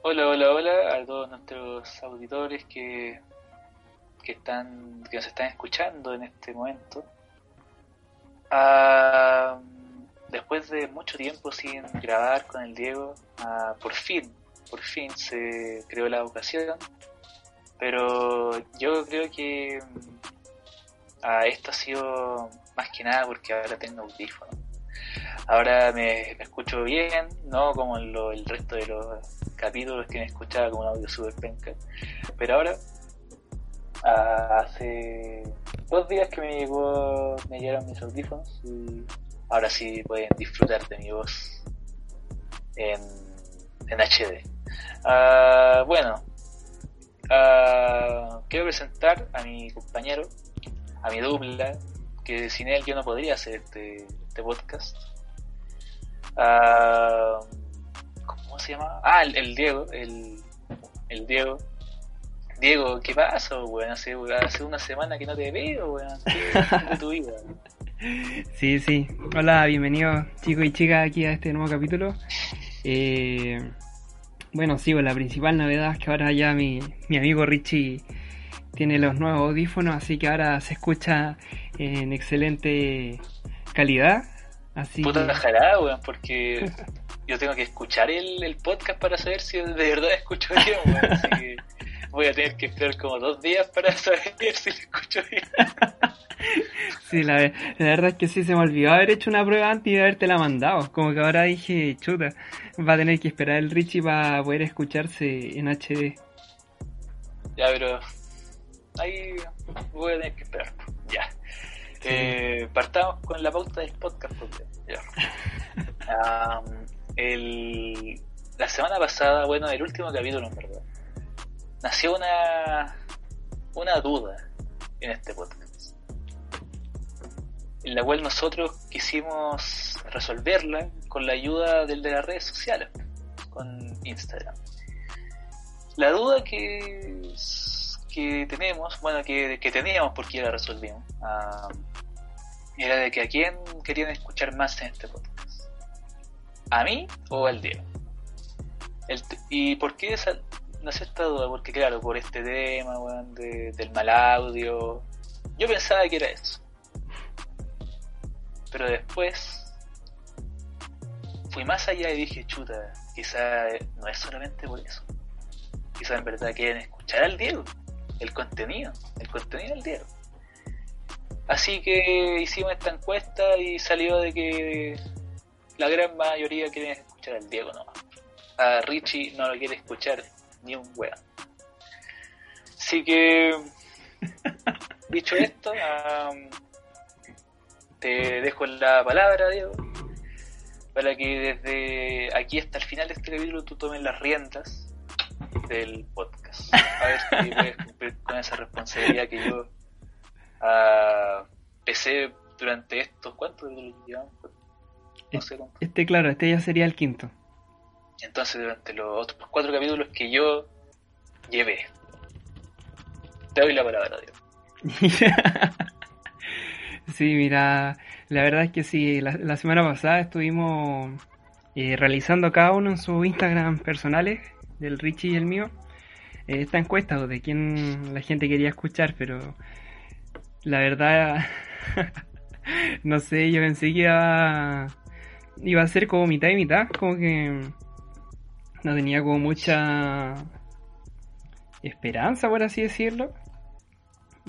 Hola, hola, hola a todos nuestros auditores que, que están que nos están escuchando en este momento. Ah, después de mucho tiempo sin grabar con el Diego, ah, por fin, por fin se creó la ocasión. Pero yo creo que ah, esto ha sido más que nada porque ahora tengo audífonos. Ahora me, escucho bien, no como en lo- el resto de los capítulos que me escuchaba con un audio super penca. Pero ahora, ah, hace dos días que me llegó, me llegaron mis audífonos y ahora sí pueden disfrutar de mi voz en, HD. Ah, bueno, ah, quiero presentar a mi compañero, a mi dupla, que sin él yo no podría hacer este, este podcast. Ah, ¿Cómo se llama? Ah, el, el Diego, el, el Diego. Diego, ¿qué pasa, weón? Hace, hace una semana que no te veo, weón. ¿Qué es de tu vida? Sí, sí. Hola, bienvenidos chicos y chicas aquí a este nuevo capítulo. Eh, bueno, sí, pues la principal novedad es que ahora ya mi, mi amigo Richie tiene los nuevos audífonos, así que ahora se escucha en excelente calidad. Así Puta que- jarada, weón, porque yo tengo que escuchar el, el podcast para saber si de verdad escucho bien, weón. Así que voy a tener que esperar como dos días para saber si lo escucho bien. Sí, la, la verdad es que sí se me olvidó haber hecho una prueba antes de haberte la mandado. Como que ahora dije, chuta, va a tener que esperar el Richie para poder escucharse en HD. Ya, pero ahí voy a tener que esperar. Ya. Eh, partamos con la pauta del podcast. porque- el, la semana pasada, bueno, el último capítulo en verdad, nació una, una duda en este podcast. En la cual nosotros quisimos resolverla con la ayuda del de las redes sociales, con Instagram. La duda que, que tenemos, bueno, que, que teníamos porque la resolvimos, era de que a quién querían escuchar más en este podcast. ¿A mí o al Diego? ¿Y por qué esa, nació esta duda? Porque claro, por este tema, del mal audio, yo pensaba que era eso. Pero después fui más allá y dije, chuta, quizá no es solamente por eso quizá en verdad quieren escuchar al Diego, el contenido, el contenido del Diego. Así que hicimos esta encuesta y salió de que la gran mayoría quieren escuchar al Diego nomás. A Richie no lo quiere escuchar ni un weón. Así que, dicho esto, am, te dejo la palabra, Diego, para que desde aquí hasta el final de este capítulo tú tomes las riendas del podcast. A ver si puedes cumplir con esa responsabilidad que yo ah, pesé durante estos, ¿cuántos llevamos? No sé cuánto. Este, claro, este ya sería el quinto. Entonces, durante los otros cuatro capítulos que yo llevé, te doy la palabra, Diego. Sí, mira, la verdad es que sí, la, la semana pasada estuvimos eh, realizando cada uno en sus Instagram personales, del Richie y el mío, eh, esta encuesta de quién la gente quería escuchar, pero la verdad, no sé, yo pensé que iba, iba a ser como mitad y mitad, como que no tenía como mucha esperanza, por así decirlo.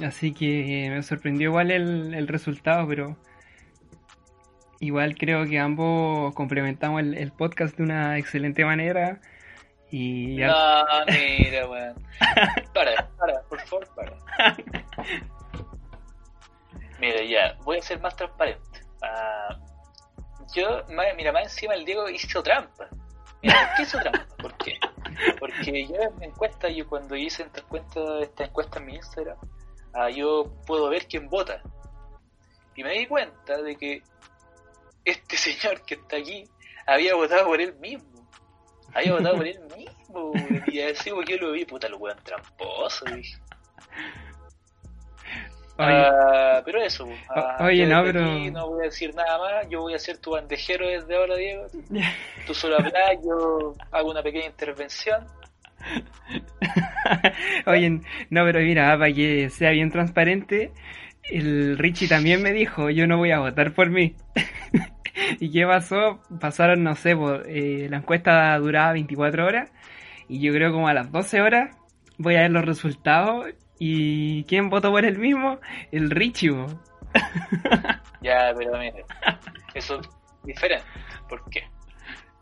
Así que me sorprendió igual el, el resultado, pero igual creo que ambos complementamos el, el podcast de una excelente manera. Y ya- No, mira, weón. Para, para, por favor, para. Mira, ya, voy a ser más transparente. Ah, yo, mira, más encima el Diego hizo trampa. Mira, ¿por qué hizo trampa? ¿Por qué? Porque yo en mi encuesta, yo cuando hice esta encuesta, esta encuesta en mi Instagram, ah, yo puedo ver quién vota. Y me di cuenta de que este señor que está aquí había votado por él mismo. Había votado por él mismo. Y así porque yo lo vi, puta, lo weón tramposo, dije. Ah, pero eso, pues. Ah, oye, no, pero- no voy a decir nada más, yo voy a ser tu bandejero desde ahora, Diego. Tú solo hablas, yo hago una pequeña intervención Oye, no, pero mira, para que sea bien transparente, el Richie también me dijo, yo no voy a votar por mí. ¿Y qué pasó? Pasaron, no sé, eh, la encuesta duraba 24 horas y yo creo como a las 12 horas voy a ver los resultados y ¿quién votó por el mismo? El Richie. ya, pero mire, eso es diferente. ¿Por qué?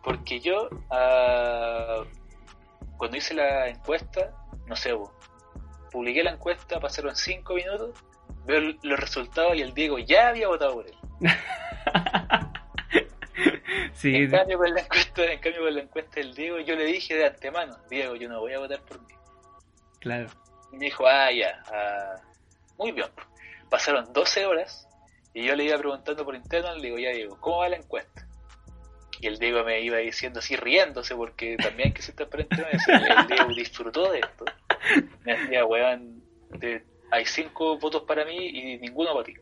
Porque yo, uh, cuando hice la encuesta, no sé, publiqué la encuesta, pasaron 5 minutos, veo los resultados y el Diego ya había votado por él. sí, en, cambio, con la encuesta, en cambio, con la encuesta del Diego, yo le dije de antemano, Diego, yo no voy a votar por mí. Claro. Y me dijo, ah, ya, ah, muy bien. Pasaron 12 horas y yo le iba preguntando por interno, le digo, ya Diego, ¿cómo va la encuesta? Y el Diego me iba diciendo así riéndose porque también que se está eso. El Diego disfrutó de esto. Me decía, weón, hay cinco votos para mí y ninguno para ti.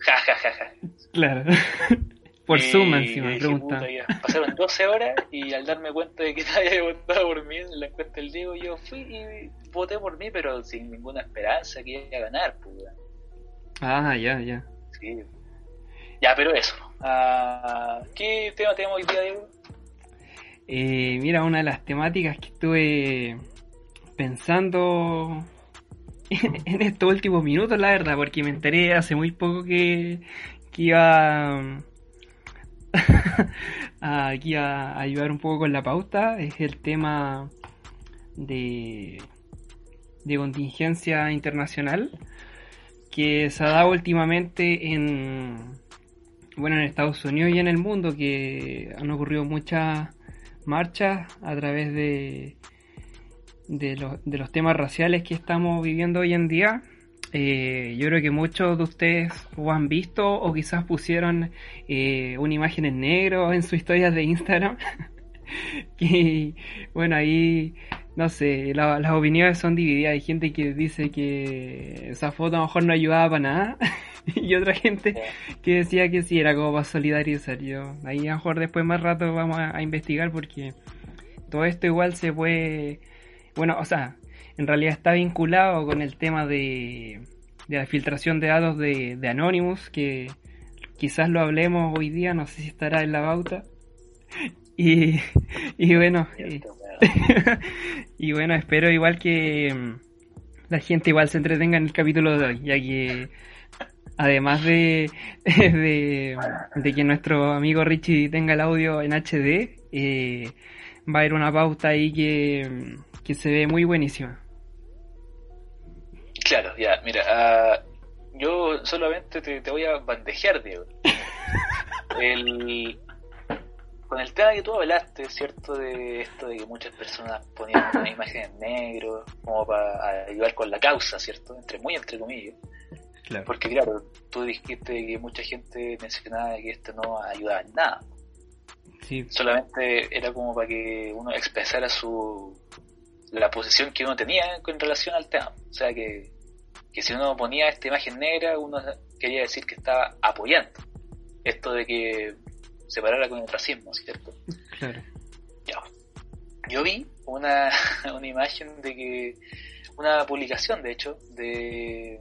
Ja, ja, ja, ja. Claro. Por suma encima, me pregunta. Pasaron 12 horas y al darme cuenta de que nadie había votado por mí en la encuesta del Diego, yo fui y voté por mí, pero sin ninguna esperanza que iba a ganar. Pues, ah, ya, ya. Sí. Ya, pero eso. Uh, ¿Qué tema tenemos hoy día, Diego? Eh, mira, una de las temáticas que estuve pensando en estos últimos minutos, la verdad, porque me enteré hace muy poco que, que iba aquí a ayudar un poco con la pauta es el tema de, de contingencia internacional que se ha dado últimamente en bueno en Estados Unidos y en el mundo que han ocurrido muchas marchas a través de de los, de los temas raciales que estamos viviendo hoy en día eh, yo creo que muchos de ustedes o han visto o quizás pusieron eh, una imagen en negro en sus historias de Instagram. que bueno, ahí no sé, las opiniones son divididas. Hay gente que dice que esa foto a lo mejor no ayudaba para nada. y otra gente que decía que sí, era como para solidarizar. Yo, ahí a lo mejor después más rato vamos a investigar porque todo esto igual se puede. Bueno, o sea, en realidad está vinculado con el tema de, la filtración de datos de, Anonymous, que quizás lo hablemos hoy día, no sé si estará en la bauta. Y, y bueno, y, bueno, espero igual que mm, la gente igual se entretenga en el capítulo de hoy, ya que además de, de, que nuestro amigo Richie tenga el audio en HD, eh, va a haber una pauta ahí que, que se ve muy buenísima. Claro, ya, mira, uh, yo solamente te, voy a bandejear, Diego. el, con el tema que tú hablaste, ¿cierto? De esto de que muchas personas ponían una imagen en negro como para ayudar con la causa, ¿cierto? Entre muy entre comillas. Claro. Porque claro, tú dijiste que mucha gente mencionaba que esto no ayudaba en nada. Sí. Solamente era como para que uno expresara su la posición que uno tenía con relación al tema. O sea que, si uno ponía esta imagen negra, uno quería decir que estaba apoyando esto de que se parara con el racismo, ¿cierto? Claro. Yo vi una, una imagen de que, una publicación de hecho, de,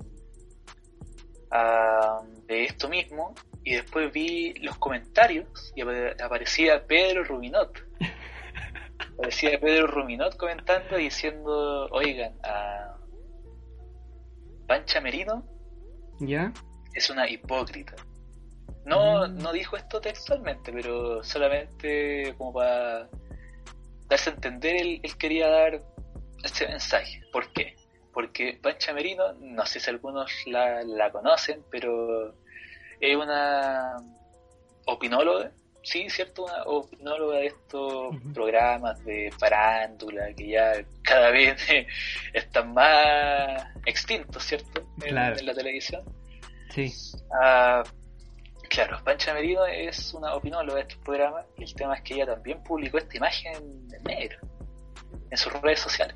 ah, de esto mismo, y después vi los comentarios y aparecía Pedro Rubinot Parecía Pedro Ruminot comentando diciendo, oigan, a Pancha Merino ¿Ya? es una hipócrita. No, mm. no dijo esto textualmente, pero solamente como para darse a entender, él, quería dar este mensaje. ¿Por qué? Porque Pancha Merino, no sé si algunos la, la conocen, pero es una opinóloga sí, cierto, una opinóloga de estos programas de farándula que ya cada vez están más extintos, ¿cierto? En, la televisión. Sí. Ah, claro, Pancha Merino es una opinóloga de estos programas y el tema es que ella también publicó esta imagen en negro en sus redes sociales.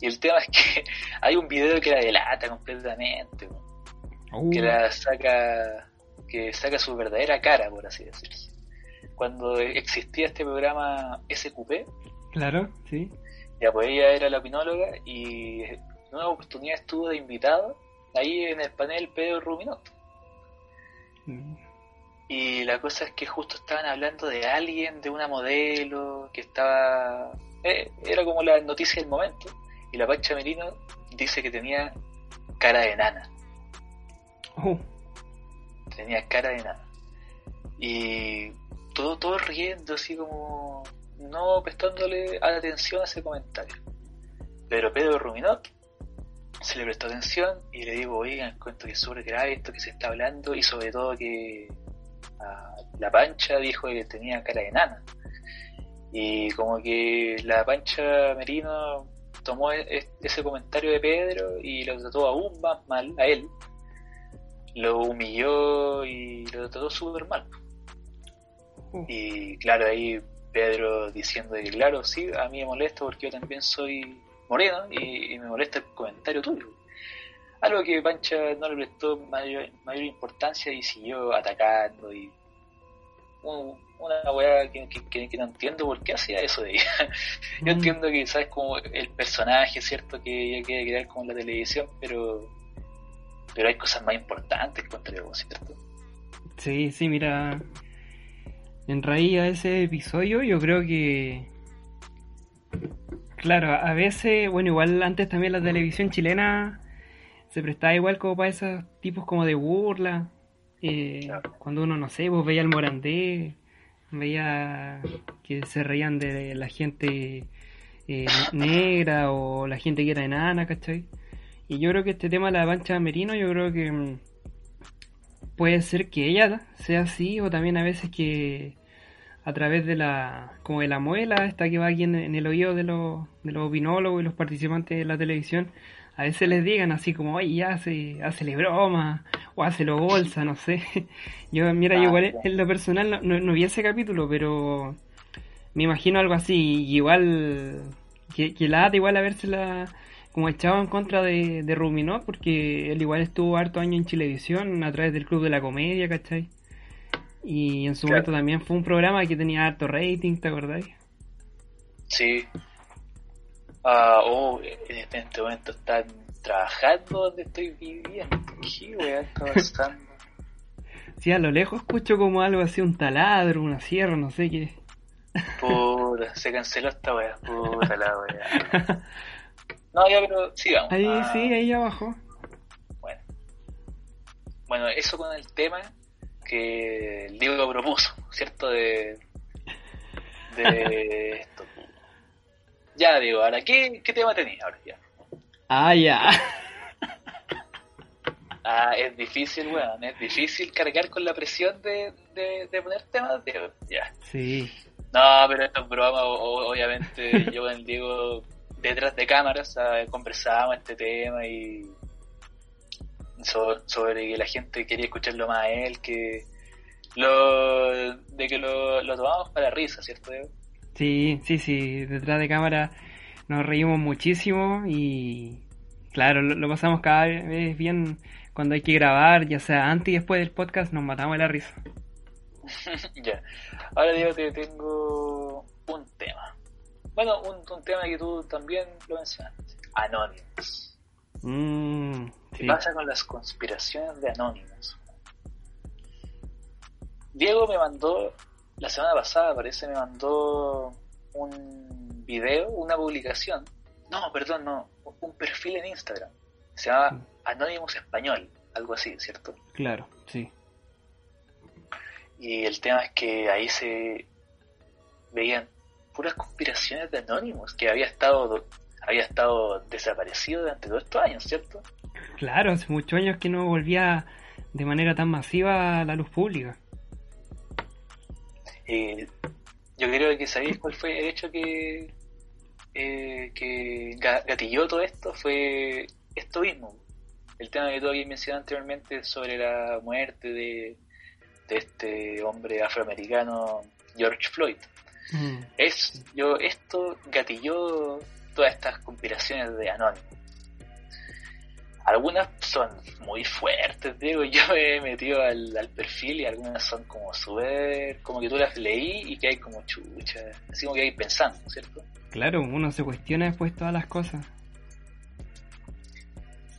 Y el tema es que hay un video que la delata completamente, que uh. la saca que saca su verdadera cara, por así decirlo cuando existía este programa SQP. Claro, sí. Ya, pues ella era la opinóloga y en una oportunidad estuvo de invitado ahí en el panel Pedro Ruminot. Mm. Y la cosa es que justo estaban hablando de alguien, de una modelo, que estaba... eh, era como la noticia del momento. Y la Pancha Merino dice que tenía cara de nana. Oh, Tenía cara de nana. Y todo, todo riendo, así como... No prestándole atención a ese comentario. Pero Pedro Ruminot se le prestó atención y le digo, oigan, cuento que es súper grave esto que se está hablando y sobre todo que ah, la pancha dijo que tenía cara de nana. Y como que la pancha Merino tomó e- ese comentario de Pedro y lo trató aún más mal a él. Lo humilló y lo trató súper mal. Oh. Y claro, ahí Pedro diciendo que claro, sí, a mí me molesta porque yo también soy moreno y, y me molesta el comentario tuyo. Algo que Pancha no le prestó mayor, mayor importancia y siguió atacando y un- una weá que, que- no entiendo por qué hacía eso de ella. Yo Mm. entiendo que sabes como el personaje, cierto, que ella quiere crear como en la televisión, pero pero hay cosas más importantes contra vos, ¿cierto? Sí, sí, mira. En raíz a ese episodio, yo creo que. Claro, a veces, bueno, igual antes también la televisión chilena se prestaba igual como para esos tipos como de burla. Eh, Claro. Cuando uno, no sé, pues veía el Morandé, veía que se reían de la gente eh, negra o la gente que era enana, ¿cachai? Y yo creo que este tema de la pancha merino, yo creo que mm, puede ser que ella sea así o también a veces que a través de la como de la muela esta que va aquí en, en el oído de los de los opinólogos y los participantes de la televisión a veces les digan así como oye ya hace hazle broma o hazlo bolsa no sé. Yo mira yo igual en lo personal no, no, no vi ese capítulo pero me imagino algo así y igual que, que la igual habérsela como echado en contra de, de Ruminot porque él igual estuvo harto año en Chilevisión a través del Club de la Comedia, ¿cachai? Y en su Claro. momento también fue un programa que tenía harto rating, ¿te acordáis? Sí. Ah, oh, en este, en este momento están trabajando donde estoy viviendo. ¿Qué está pasando? Sí, a lo lejos escucho como algo así, un taladro, una sierra, no sé qué. Puta, se canceló esta weá. Puta la weá. No, ya, pero sigamos. Ahí, Ah, sí, ahí abajo. Bueno. Bueno, eso con el tema que el Diego propuso, ¿cierto? De, de esto. Ya, Diego, ahora, ¿qué, qué tema tenías ahora ya? Ah, ya. Ah, es difícil, weón, es difícil cargar con la presión de, de, de poner temas, Diego. Ya. Sí. No, pero esto es broma, o- obviamente yo con el Diego detrás de cámaras ¿sabes? conversábamos este tema y so- sobre que la gente quería escucharlo más a él, que lo de que lo, lo tomamos para risa, ¿cierto, Diego? Sí, sí, sí. Detrás de cámara nos reímos muchísimo y claro, lo, lo pasamos cada vez bien cuando hay que grabar, ya sea antes y después del podcast, nos matamos de la risa. ya. Ahora, Diego, te tengo un tema. Bueno, un, un tema que tú también lo mencionaste. Anonymous. Mm, ¿Qué sí. pasa con las conspiraciones de Anonymous? Diego me mandó, la semana pasada parece, me mandó un video, una publicación. No, perdón, no, un perfil en Instagram. Se llama Anonymous Español, algo así, ¿cierto? Claro, sí. Y el tema es que ahí se veían puras conspiraciones de Anonymous, que había estado había estado desaparecido durante todos estos años, ¿cierto? Claro, hace muchos años que no volvía de manera tan masiva a la luz pública. Eh, yo creo que sabéis cuál fue el hecho que, eh, que ga- gatilló todo esto fue esto mismo. El tema que tú habías mencionado anteriormente sobre la muerte de, de este hombre afroamericano George Floyd. Mm, Es, yo, esto gatilló todas estas conspiraciones de Anonymous. Algunas son muy fuertes, digo, yo me he metido al, al perfil y algunas son como súper, como que tú las leí y que hay como chucha, así como que hay pensando, ¿cierto? Claro, uno se cuestiona después todas las cosas.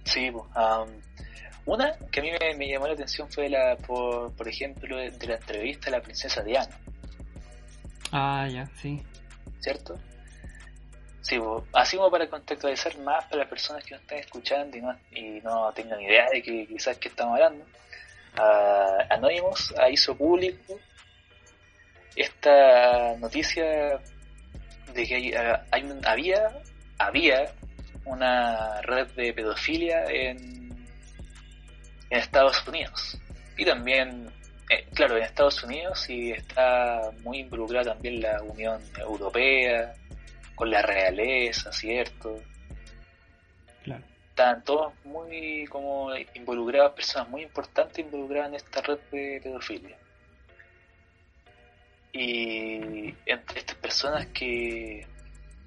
Sí, um, una que a mí me, llamó la atención fue la, por, por ejemplo, de, la entrevista a la princesa Diana. Ah, ya, sí. ¿Cierto? Sí, así como para contextualizar más para las personas que nos están escuchando y no, y no tengan idea de que quizás que estamos hablando. Uh, Anonymous hizo público esta noticia de que hay, había, había una red de pedofilia en, en Estados Unidos. Y también, eh, claro, en Estados Unidos y está muy involucrada también la Unión Europea, con la realeza, ¿cierto? Claro. Están todos muy como involucrados, personas muy importantes involucradas en esta red de pedofilia. Y entre estas personas que,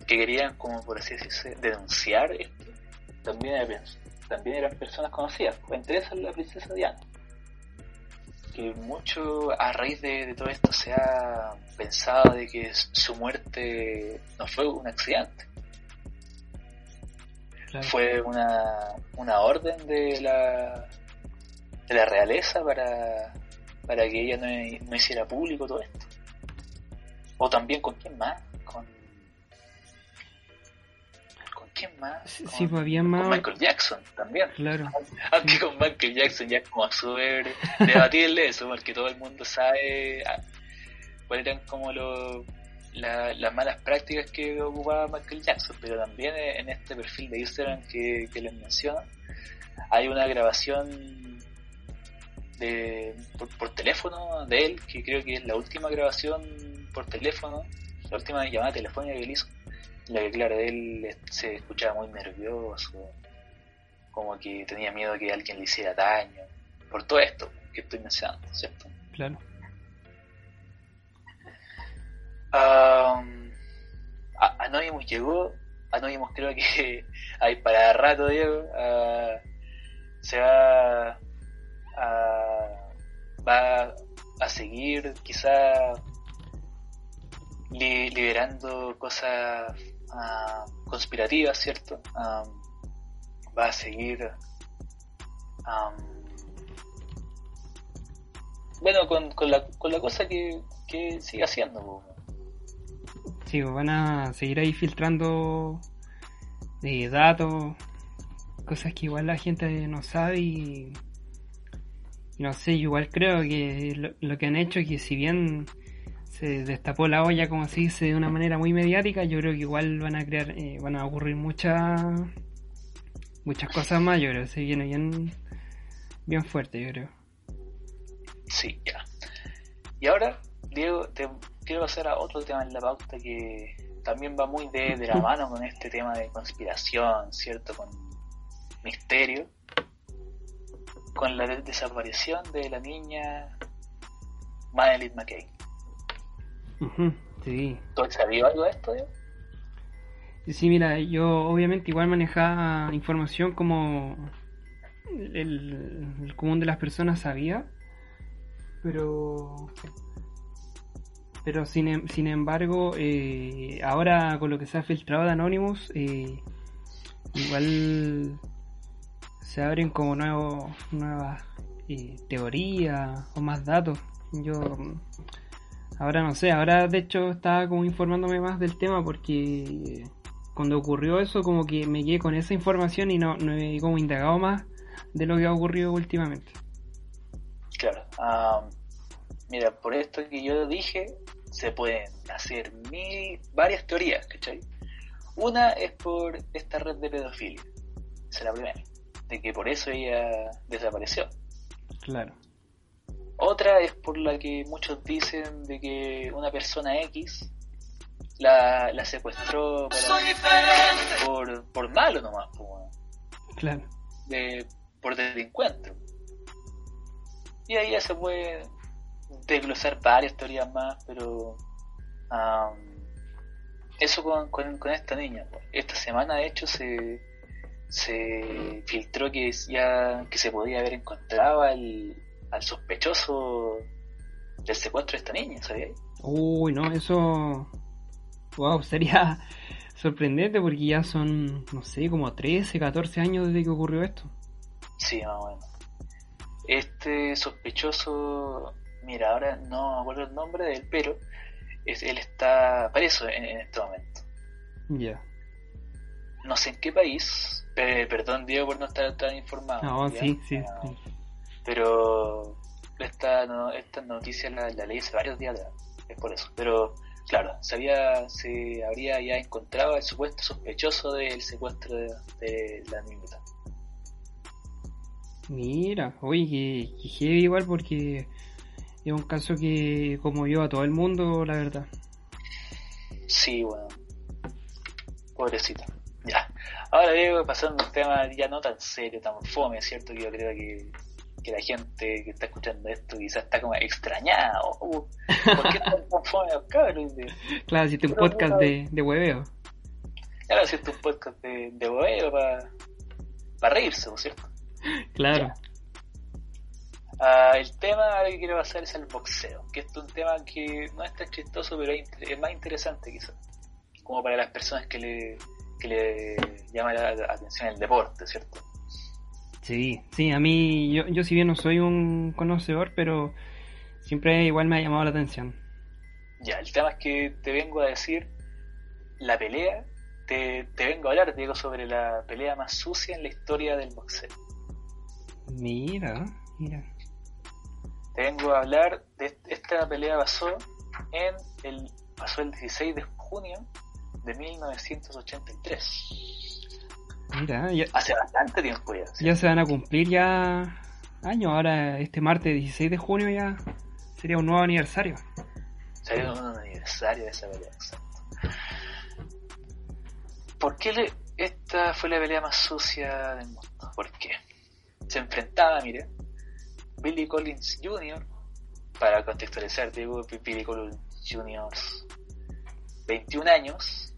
que querían, como por así decirse, denunciar esto, también eran, también eran personas conocidas, entre esas la princesa Diana. Que mucho a raíz de, todo esto se ha pensado de que su muerte no fue un accidente. Fue una, una orden de la, de la realeza para, para que ella no, no hiciera público todo esto. O también con quién más, quién más? Sí, pues había más... Con Michael Jackson también. Claro. Aunque con Michael Jackson ya es como súper debatible eso, porque todo el mundo sabe ah, cuáles eran como los las malas prácticas que ocupaba Michael Jackson, pero también en este perfil de Instagram que, que les menciono, hay una grabación de por, por, teléfono de él, que creo que es la última grabación por teléfono, la última llamada telefónica que él hizo, la que claro, él se escuchaba muy nervioso, como que tenía miedo que alguien le hiciera daño, por todo esto que estoy mencionando, ¿cierto? Claro. Um, Anonymous llegó, Anonymous creo que hay para rato, Diego, se va a, va a seguir quizá liberando cosas conspirativas, ¿cierto? va a seguir bueno con, con, la, con la cosa que, que sigue haciendo. Sí, van a seguir ahí filtrando eh, datos, cosas que igual la gente no sabe y, no sé, igual creo que lo, lo que han hecho es que si bien se destapó la olla, como se dice, de una manera muy mediática, yo creo que igual van a crear, eh, van a ocurrir muchas muchas cosas más, yo creo, se viene bien, bien fuerte, yo creo. Sí, ya. Y ahora, Diego, te quiero pasar a otro tema en la pauta que también va muy de, de la mano con este tema de conspiración, ¿cierto? Con misterio. Con la desaparición de la niña Madeline McKay sí. ¿Tú has sabido algo de esto, Sí, mira, yo obviamente igual manejaba información como el, común de las personas sabía, pero pero sin, em, sin embargo eh, ahora con lo que se ha filtrado de Anonymous eh, igual se abren como nuevos nuevas eh, teorías o más datos yo Ahora no sé, ahora de hecho estaba como informándome más del tema porque cuando ocurrió eso como que me quedé con esa información y no, no he como indagado más de lo que ha ocurrido últimamente. Claro, mira, por esto que yo dije, se pueden hacer mil, varias teorías, ¿cachai? Una es por esta red de pedofilia, esa es la primera, de que por eso ella desapareció. Claro. Otra es por la que muchos dicen de que una persona X la, la secuestró por, por malo nomás, claro. de, por delincuente. Y ahí ya se puede desglosar varias teorías más, pero eso con, con, esta niña. Esta semana, de hecho, se, se filtró que ya que se podía haber encontrado el, al sospechoso del secuestro de esta niña, ¿sabías? Uy, no, eso. Wow, sería. sorprendente porque ya son, no sé, como 13, 14 años desde que ocurrió esto. Sí, más o menos. Este sospechoso, mira, ahora no me acuerdo el nombre de él, pero es, él está preso en, en este momento. Ya. No sé en qué país, pe- perdón Diego por no estar tan informado. No, ¿ya? sí, sí. Ah, sí. Pero esta, no, esta noticia la, la leí hace varios días atrás, es por eso. Pero claro, se, había, se habría ya encontrado el supuesto sospechoso del secuestro de, de la niñita. Mira, oye, que, que heavy igual porque es un caso que conmovió a todo el mundo, la verdad. Sí, bueno. Pobrecita. Ya. Ahora Diego, pasando a un tema ya no tan serio, tan fome, ¿cierto? Que yo creo que, que la gente que está escuchando esto quizás está como extrañada. Oh, ¿Por qué están tan fome los cabros? De- Claro, hiciste un podcast de, de hueveo. Ahora hiciste un podcast de, de boheo para reírse, ¿no es cierto? Claro. Ah, el tema ahora que quiero pasar es el boxeo, que es un tema que no es tan chistoso, pero es, es más interesante quizás, como para las personas que le, que le llama la, la atención el deporte, ¿cierto? Sí, sí, a mí, yo, yo si bien no soy un conocedor, pero siempre igual me ha llamado la atención. Ya, el tema es que te vengo a decir la pelea, te, te vengo a hablar, Diego, sobre la pelea más sucia en la historia del boxeo. Mira, mira. Te vengo a hablar de esta pelea pasó en el pasó el 16 de junio de 1983. Mira, ya, Hace bastante tiempo ya. ¿sí? ya se van a cumplir ya años. Ahora, este martes 16 de junio ya sería un nuevo aniversario. Salió un aniversario de esa pelea, exacto. ¿Por qué le- esta fue la pelea más sucia del mundo? ¿Por qué? Se enfrentaba, mire, Billy Collins Jr., para contextualizar, digo, Billy Collins Jr., 21 años,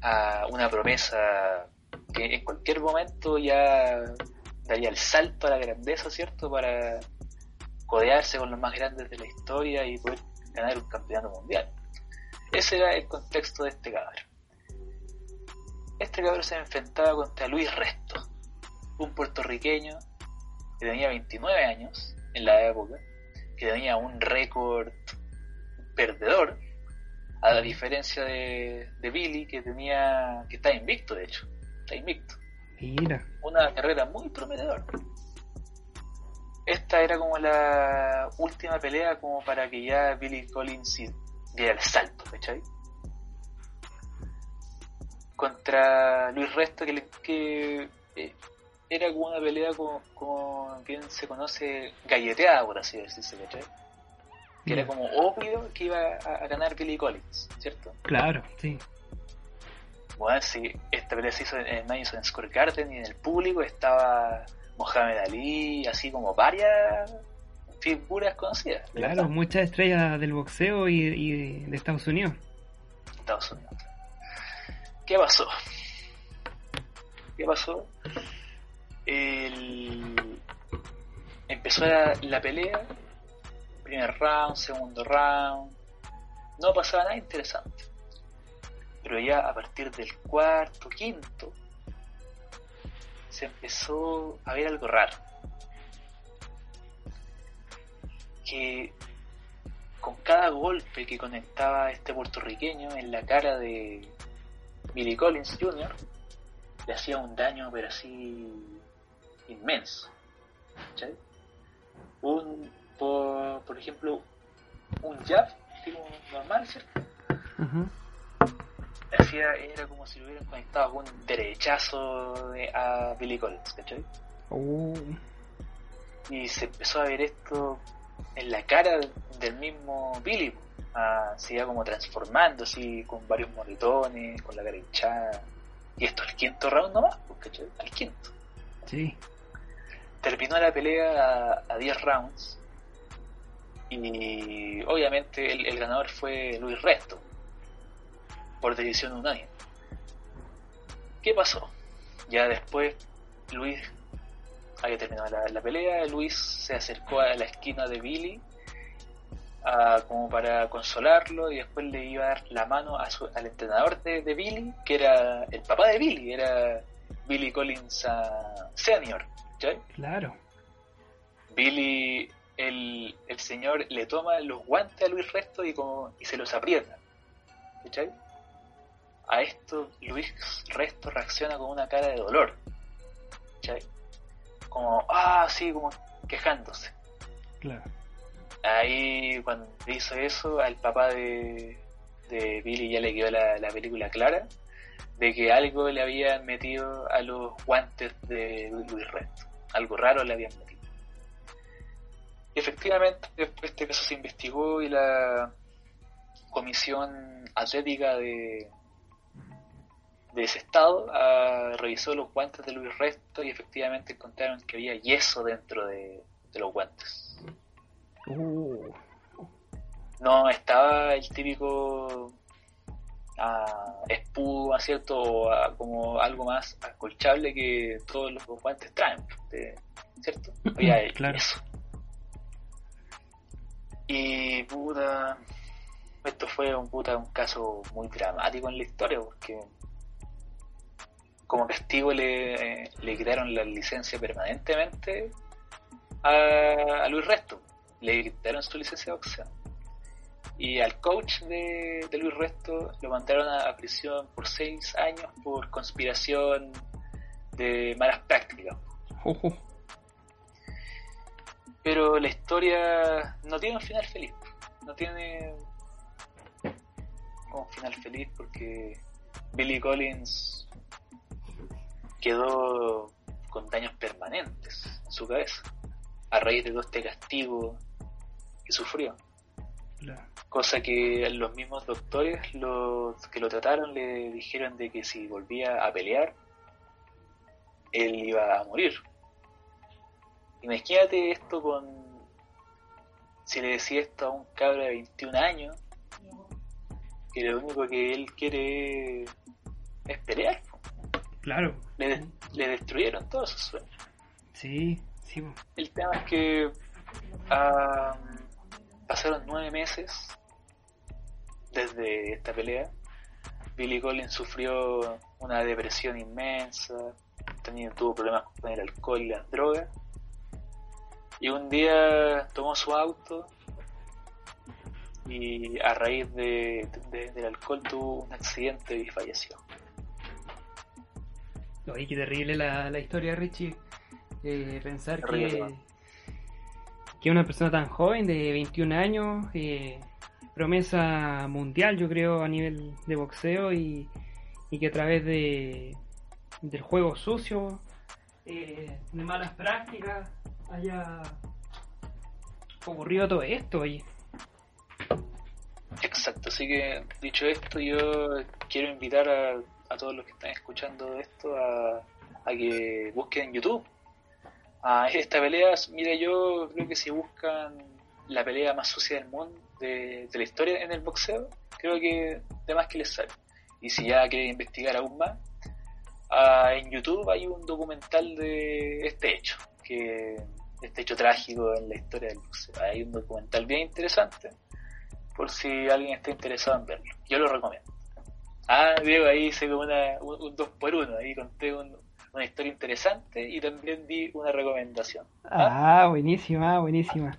a una promesa que en cualquier momento ya daría el salto a la grandeza, ¿cierto? Para codearse con los más grandes de la historia y poder ganar un campeonato mundial. Ese era el contexto de este cabrón. Este cabrón se enfrentaba contra Luis Resto, un puertorriqueño que tenía 29 años en la época, que tenía un récord perdedor, a la diferencia de, de Billy, que tenía que está invicto, de hecho, está invicto Mira, una carrera muy prometedora. Esta era como la última pelea como para que ya Billy Collins diera el salto, ¿cachai? Contra Luis Resto, que, le- que eh, era como una pelea como, como bien se conoce galleteada, por así decirse, ¿cachai? Que era Ya. como obvio que iba a, a ganar Billy Collins, ¿cierto? claro, sí. Bueno, sí, esta pelea se hizo en, en Madison Square Garden y en el público estaba Mohamed Ali, así como varias figuras conocidas. Claro, verdad, muchas estrellas del boxeo y, y de Estados Unidos. Estados Unidos. ¿Qué pasó? ¿Qué pasó? El... Empezó la, la pelea, primer round, segundo round, no pasaba nada interesante. Pero ya a partir del cuarto, quinto, se empezó a ver algo raro. Que con cada golpe que conectaba este puertorriqueño en la cara de Billy Collins Jr., le hacía un daño, pero así inmenso. Un, por, por ejemplo, un jab, tipo normal, ¿cierto? Ajá. Hacía, era como si lo hubieran conectado con un derechazo de- a Billy Collins, ¿cachai? Oh, Y se empezó a ver esto en la cara del mismo Billy, ah, se iba como transformando así con varios moretones, con la cara hinchada. Y esto al quinto round nomás, ¿cachai? Al quinto. sí. Terminó la pelea a, a 10 rounds. Y obviamente el, el ganador fue Luis Resto. Por decisión unánime. ¿Qué pasó? Ya después Luis había terminado la, la pelea. Luis se acercó a la esquina de Billy. como para consolarlo y después le iba a dar la mano a su, al entrenador de, Billy, que era el papá de Billy, era Billy Collins uh, Senior. Claro. Billy, el, el señor le toma los guantes a Luis Resto y, como, y se los aprieta. A esto Luis Resto reacciona con una cara de dolor. Como, ah, sí, como quejándose. Claro ahí cuando hizo eso, al papá de, de Billy ya le quedó la, película clara de que algo le habían metido a los guantes de Luis Resto. Algo raro le habían metido. Y efectivamente, después este caso se investigó y la comisión atlética de, de ese estado ah, revisó los guantes de Luis Resto y efectivamente encontraron que había yeso dentro de los guantes. Uh. No estaba el típico uh, espudo, ¿cierto? O ah, como algo más acolchable que todos los guantes traen, ¿cierto? claro. eso. Y puta, esto fue un puta un caso muy dramático en la historia porque como castigo le, le quitaron la licencia permanentemente a, a Luis Resto le quitaron su licencia de boxeo. Y al coach de, Luis Resto lo mandaron a, prisión por seis años por conspiración de malas prácticas. Pero la historia no tiene un final feliz. No tiene un final feliz porque Billy Collins quedó con daños permanentes en su cabeza a raíz de todo este castigo que sufrió. Cosa que los mismos doctores los que lo trataron le dijeron de que si volvía a pelear, él iba a morir. Imagínate esto con... Si le decía esto a un cabro de 21 años, que lo único que él quiere es pelear. Claro. Le, le destruyeron todos sus sueños. Sí, sí. El tema es que pasaron nueve meses desde esta pelea. Billy Collins sufrió una depresión inmensa, tenía, tuvo problemas con el alcohol y las drogas. Y un día tomó su auto y a raíz de, del alcohol tuvo un accidente y falleció. Oye, qué terrible la, la historia, Richie. Eh, pensar que, que una persona tan joven, de 21 años, eh, promesa mundial, yo creo, a nivel de boxeo y, que a través de del juego sucio, eh, de malas prácticas, haya ocurrido todo esto. Oye. Exacto, así que dicho esto, yo quiero invitar a, a todos los que están escuchando esto a, a que busquen en YouTube a esta pelea, mira, yo creo que si buscan la pelea más sucia del mundo, de, la historia en el boxeo, creo que de más que les sale. Y si ya quieren investigar aún más, ah, en YouTube hay un documental de este hecho, que este hecho trágico en la historia del boxeo. Hay un documental bien interesante, por si alguien está interesado en verlo. Yo lo recomiendo. Ah, Diego, ahí hice como una, un, un dos por uno, ahí conté un, una historia interesante y también di una recomendación. Ah, buenísima, buenísima.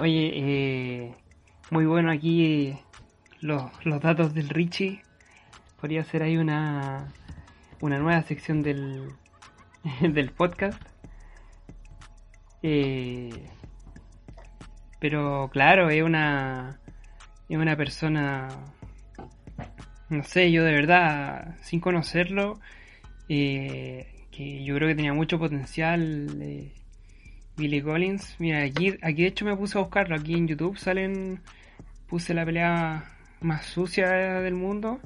Oye, eh, muy bueno aquí los, los datos del Richie. Podría ser ahí una, una nueva sección del, del podcast. Eh, pero claro, es una, es una persona, no sé, yo de verdad, sin conocerlo, eh, que yo creo que tenía mucho potencial. Eh, Billy Collins, mira, aquí, aquí de hecho me puse a buscarlo. Aquí en YouTube salen, puse la pelea más sucia del mundo.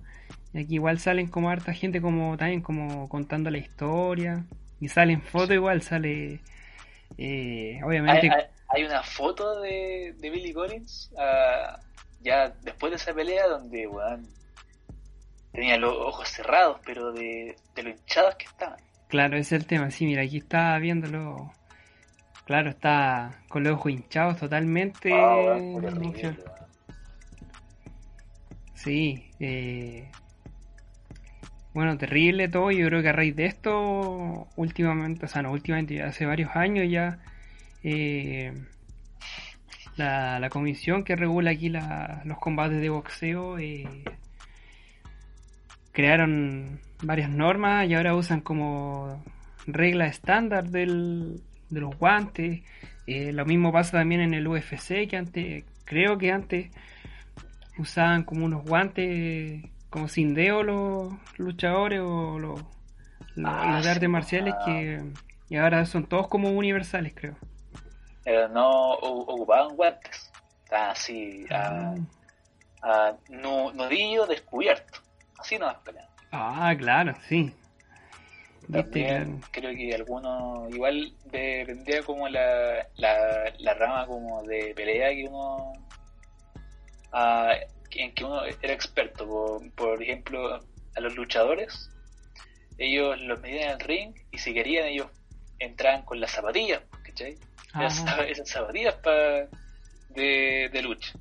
Y aquí igual salen como harta gente como también como contando la historia. Y salen fotos igual, sale eh, obviamente... Hay, una foto de, Billy Collins ah, ya después de esa pelea donde tenía los ojos cerrados, pero de, lo hinchados que estaban. Claro, ese es el tema. Sí, mira, aquí está viéndolo. claro, está con los ojos hinchados totalmente. Ah. Sí, eh, bueno, terrible todo. Yo creo que a raíz de esto, últimamente, o sea, no últimamente, hace varios años ya, eh, la, la comisión que regula aquí la- los combates de boxeo eh, crearon varias normas y ahora usan como regla estándar del, de los guantes. Eh, lo mismo pasa también en el UFC, que antes, creo que antes usaban como unos guantes como sin dedo los luchadores o los, los, Ah, artes sí, marciales ah. que y ahora son todos como universales, creo. Eh, no ocupaban guantes. Así, a, a nu- nudillo descubierto. Así no pelean. Ah, claro, sí. Viste, También creo que algunos, igual dependía como la, la, la rama como de pelea que uno, ah, en que uno era experto. Por, por ejemplo, a los luchadores, ellos los medían en el ring y si querían ellos entraban con las zapatillas, ¿cachai? Ah, Esas, esas zapatillas pa- de, de lucha.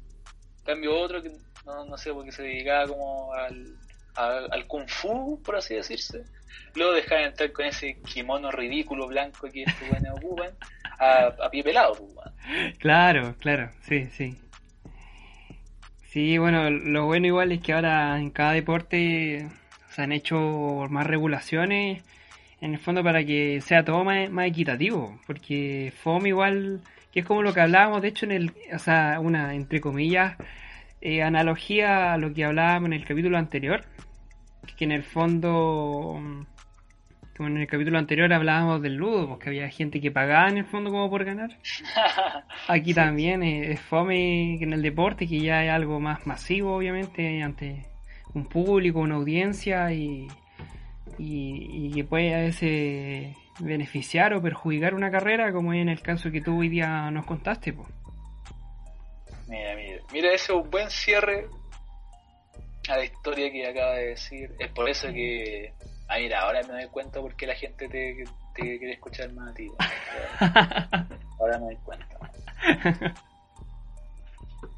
En cambio otro que no, no sé, porque se dedicaba como al, al kung fu, por así decirse, luego dejaban entrar con ese kimono ridículo blanco que estos buenos ocupan, a, a pie pelado, pues. Claro, claro, sí, sí. Sí, bueno, lo bueno igual es que ahora en cada deporte se han hecho más regulaciones, en el fondo para que sea todo más, más equitativo, porque FOM igual, que es como lo que hablábamos, de hecho, en el, o sea, una, entre comillas, eh, analogía a lo que hablábamos en el capítulo anterior, que en el fondo, mm, como en el capítulo anterior hablábamos del ludo, porque había gente que pagaba en el fondo como por ganar. Aquí también eh, es fome que en el deporte, que ya es algo más masivo, obviamente, ante un público, una audiencia y, y, y que puede a veces beneficiar o perjudicar una carrera, como es en el caso que tú hoy día nos contaste. po. Mira, mira, mira, ese es un buen cierre a la historia que acaba de decir. Es por eso que, ah, mira, ahora me doy cuenta por qué la gente te, te quiere escuchar más a ti. Ahora me doy cuenta.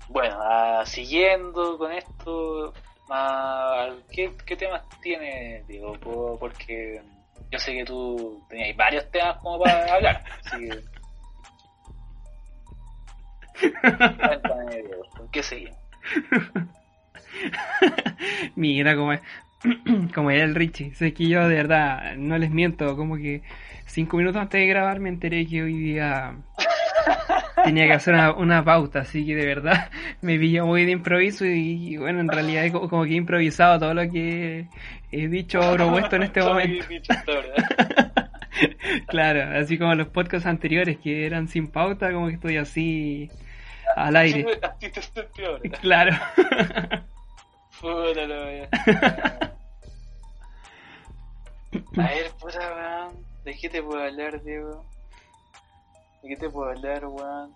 Bueno, ah, siguiendo con esto, ah, ¿qué, qué temas tienes, Diego? Po- Porque yo sé que tú tenías varios temas como para hablar. Así que... Cuéntame, Diego, ¿con qué seguimos? Mira cómo es, como es el Richie. Sé que yo de verdad no les miento, como que cinco minutos antes de grabar me enteré que hoy día tenía que hacer una, una pauta, así que de verdad me pilló muy de improviso y, bueno, en realidad como, como que he improvisado todo lo que he dicho o propuesto en este momento. Claro, así como los podcasts anteriores que eran sin pauta, como que estoy así al aire. A ti te sentí ahora. Claro. Puta la wea. A ver, puta weón. ¿De qué te puedo hablar, Diego? ¿De qué te puedo hablar, weón?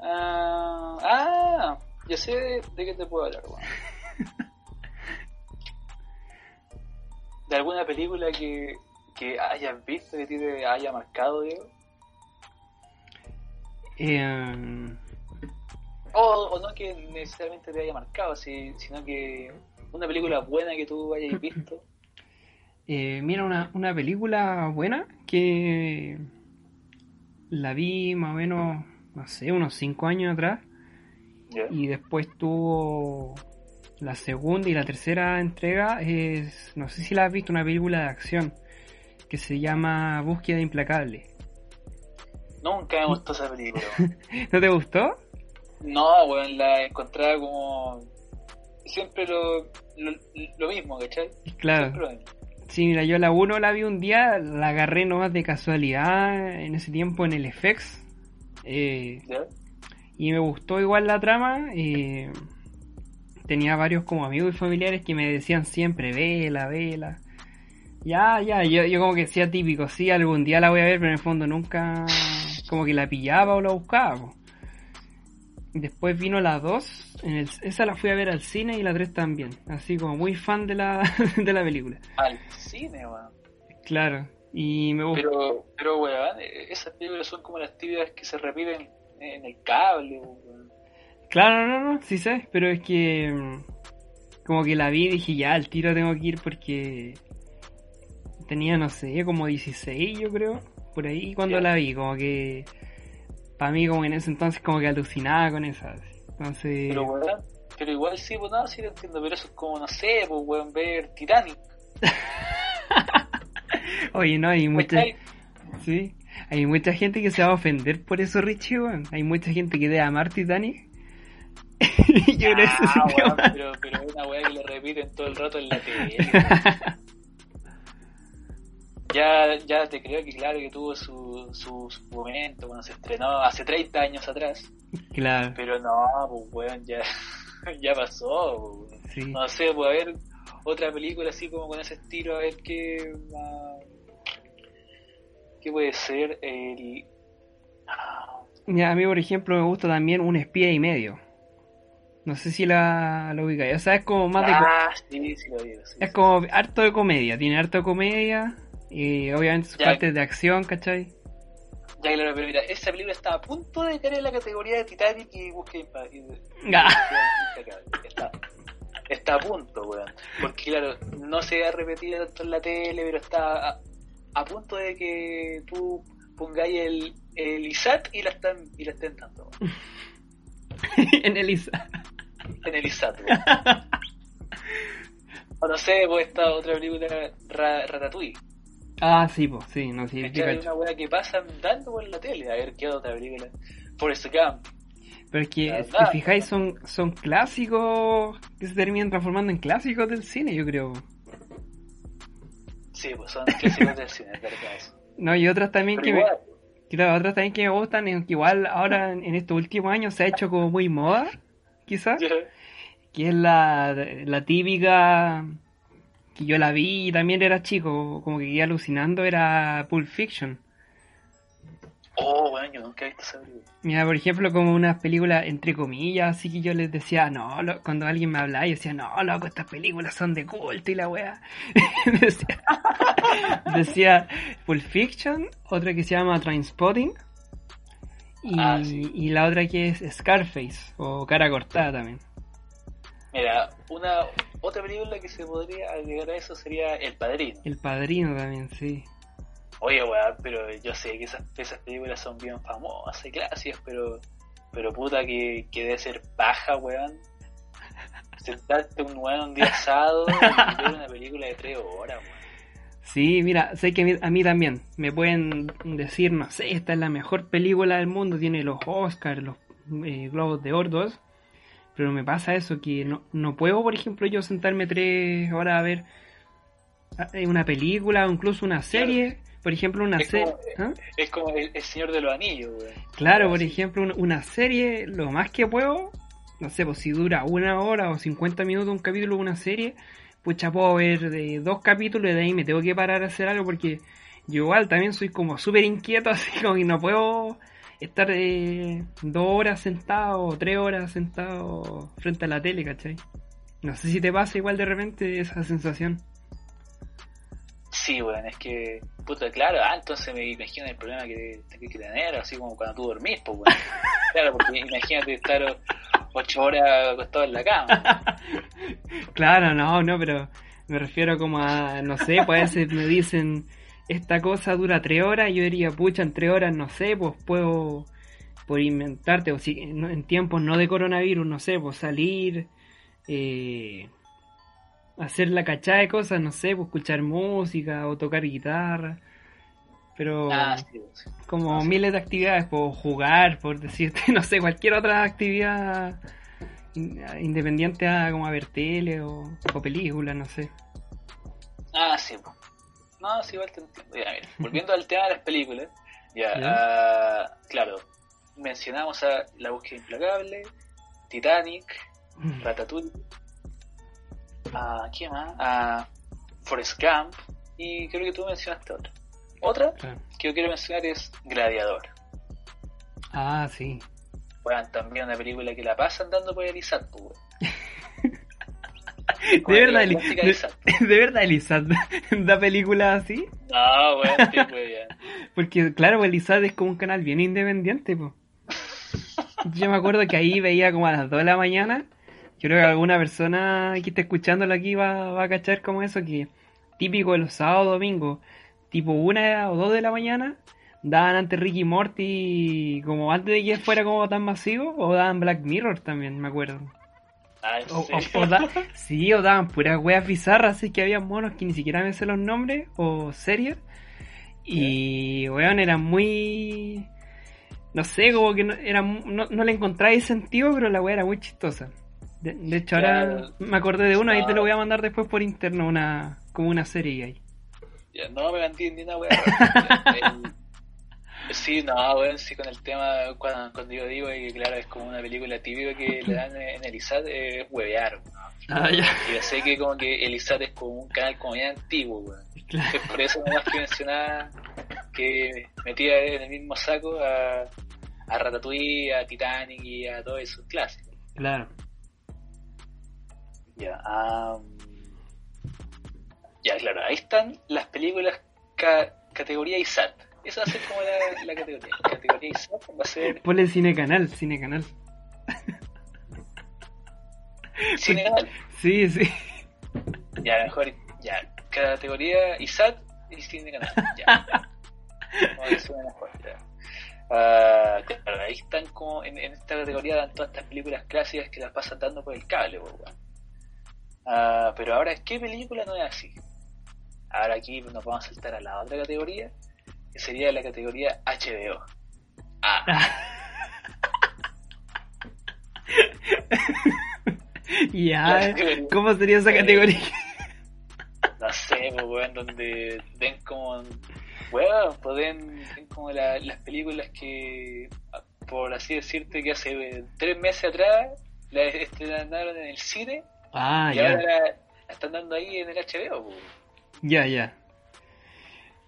Ah, ah, yo sé de, de qué te puedo hablar, weón. ¿De alguna película que, que hayas visto, que te haya marcado, Diego? Eh, O, o no que necesariamente te haya marcado, si- sino que una película buena que tú hayas visto. Eh, mira, una, una película buena que la vi más o menos, no sé, unos 5 años atrás y después tuvo la segunda y la tercera entrega. Es, no sé si la has visto, una película de acción que se llama Búsqueda Implacable. Nunca me gustó esa película. ¿No te gustó? No, weón, la encontraba como. Siempre lo, lo, lo mismo, ¿cachai? Claro. Siempre lo mismo. Sí, mira, yo la 1 la vi un día, la agarré nomás de casualidad en ese tiempo en el FX. Eh, y me gustó igual la trama. eh, tenía varios como amigos y familiares que me decían siempre, vela, vela. Ya, ya, yo, yo como que decía típico, sí, algún día la voy a ver, pero en el fondo nunca como que la pillaba o la buscaba. po. Después vino la 2, en el- esa la fui a ver al cine y la 3 también, así como muy fan de la, de la película. Al cine, weón. Claro. Y me gusta. Pero, pero weón, eh, esas películas son como las típicas que se repiten en el cable, weón. Claro, no, no, sí sé, pero es que mm, como que la vi y dije, ya, al tiro tengo que ir porque tenía, no sé, como 16 yo creo, por ahí cuando la vi, como que para mí como en ese entonces como que alucinaba con esa. Entonces, Pero weón, pero igual sí, pues no, sí lo entiendo, pero eso es como, no sé, pues weón, ver Titanic. oye, no, hay mucha, sí, hay mucha gente que se va a ofender por eso, Richie, weón. Hay mucha gente que debe amar Titanic. Creo que Ah, weón, pero, una weá que le repiten todo el rato en la tele. Ya, ya te creo que claro que tuvo su, su, su momento cuando se estrenó hace 30 años atrás. Claro, Pero no, pues weón, ya, ya pasó. pues, sí. No sé, pues a ver otra película así como con ese estilo, a ver qué. ah, ¿Qué puede ser? El. Mira, a mí, por ejemplo, me gusta también Un espía y medio. No sé si la, la ubicáis. O sea, es como más de... Ah, sí, sí lo digo. sí, Es como harto de comedia. Tiene harto de comedia. Y obviamente sus Ya. partes de acción, ¿cachai? Ya, claro, pero mira, esa película está a punto de caer en la categoría de Titanic y. Implacable. Está, está a punto, weón. Porque, claro, no se ha repetido tanto en la tele, pero está a, a punto de que tú pongáis el, el ISAT y la están y la estén dando, weón. en Elisa. en el ISAT, weón. O no sé, pues esta otra película, Ra- Ratatouille. Ah, sí, pues, sí, no, sí, cacho. una weá que pasan dando por la tele. A ver qué otra película. Forrest Gump. Pero es que, si fijáis, son, son clásicos que se terminan transformando en clásicos del cine, yo creo. Sí, pues son clásicos del cine, es verdad eso. No, y otras también Pero que me, claro, otras también que me gustan, y que igual ahora en, estos últimos años se ha hecho como muy moda, quizás. ya, que es la, la típica que yo la vi y también era chico, como que iba alucinando, era Pulp Fiction. Oh, bueno, yo nunca he visto esa película. Mira, por ejemplo, como unas películas entre comillas, así que yo les decía, no, lo- cuando alguien me hablaba, yo decía, no, loco, estas películas son de culto y la wea. decía, decía Pulp Fiction, otra que se llama Trainspotting, y, Ah, sí. y la otra que es Scarface, o Cara Cortada también. Mira, una otra película que se podría agregar a eso sería El Padrino. El Padrino también, sí. Oye, weón, pero yo sé que esas, esas películas son bien famosas y clásicas, pero pero puta que, que debe ser baja, weón. Sentarte un weón un día asado y ver una película de tres horas, weón. Sí, mira, sé que a mí, también me pueden decir, no sé, esta es la mejor película del mundo, tiene los Oscars, los eh, Globos de Oro, pero me pasa eso, que no, no puedo, por ejemplo, yo sentarme tres horas a ver eh, una película o incluso una serie, por ejemplo, una serie... como- Es como el, el Señor de los Anillos, weón. Claro, por ejemplo, un- una serie, lo más que puedo, no sé, pues si dura una hora o 50 minutos un capítulo de una serie, pucha, puedo ver de dos capítulos y de ahí me tengo que parar a hacer algo porque yo igual también soy como súper inquieto, así como que no puedo estar eh, dos horas sentado o tres horas sentado frente a la tele, ¿cachai? No sé si te pasa igual de repente esa sensación. Sí, weón, es que, puta, claro, ah, entonces me imagino el problema que tenés que tener, así como cuando tú dormís, pues, weón. Claro, porque imagínate estar ocho horas acostado en la cama. Claro, no, no, pero me refiero como a, no sé, pues a veces me dicen, esta cosa dura tres horas, y yo diría, pucha, en tres horas, no sé, pues puedo, por inventarte, o si en tiempos no de coronavirus, no sé, pues salir, eh, hacer la cachada de cosas, no sé, pues escuchar música o tocar guitarra, pero Ah, sí, sí. como ah, sí. miles de actividades, por jugar, por decirte, no sé, cualquier otra actividad in- independiente a como a ver tele o, o películas, no sé. Ah, sí, pues. No, sí, igual te entiendo. Ya, mira, volviendo al tema de las películas, ya, ah, claro, mencionamos a La búsqueda implacable, Titanic, Ratatouille, a ¿qué más? A Forrest Gump, y creo que tú mencionaste otra. Otra Claro. que yo quiero mencionar es Gladiador. Ah, sí. Bueno, también una película que la pasan dando por el ISAT, pues. De verdad, de, verdad, Elizad da películas así. No, weón, sí. Porque, claro, Elizad es como un canal bien independiente, pues. Yo me acuerdo que ahí veía como a las 2 de la mañana. Yo creo que alguna persona que esté escuchándolo aquí va, va a cachar como eso, que típico de los sábados domingos, tipo una o 2 de la mañana, daban antes Ricky Morty, como antes de que fuera como tan masivo, o daban Black Mirror también, me acuerdo. Ah, ¿en O, serio? o- o da- sí, o daban puras weas bizarras, así que había monos que ni siquiera me sé los nombres, o series. Y, weón, eran muy... No sé, como que no, era, no, no le encontráis sentido, pero la wea era muy chistosa. De, de hecho, ahora me acordé de uno, ahí te lo voy a mandar después por interno, una como una serie ahí. Ya, no me vendí ni una weá. Sí, no, weón, sí, con el tema, cuando, cuando yo digo que, claro, es como una película típica que le dan en el ISAT, es huevear, weón. Ah, ya. Y yo sé que como que el ISAT es como un canal como bien antiguo, weón. Claro. Es por eso nomás que mencionaba que metía en el mismo saco a, a Ratatouille, a Titanic y a todos esos clásicos. Claro. Ya, am, ya, claro, ahí están las películas ca- categoría ISAT. Esa va a ser como la, la categoría. Categoría ISAT va a ser Ponle cine canal, cine canal. cine canal. Sí, sí. Ya, mejor, ya, categoría ISAT y cine canal. Ya. Suena mejor. ya. Ah, claro, ahí están como en, en esta categoría dan todas estas películas clásicas que las pasan dando por el cable, po, weón. Ah, pero ahora, ¿qué película no es así? Ahora aquí nos vamos a saltar a la otra categoría, sería la categoría HBO. Ah, Ya, ¿cómo sería esa categoría? no sé, pues, weón, donde ven como, weón, pues ven, ven como la- las películas que, por así decirte, que hace eh, tres meses atrás las estrenaron en el cine Ah, y ya. ahora la, la están dando ahí en el HBO, pues, Ya, ya.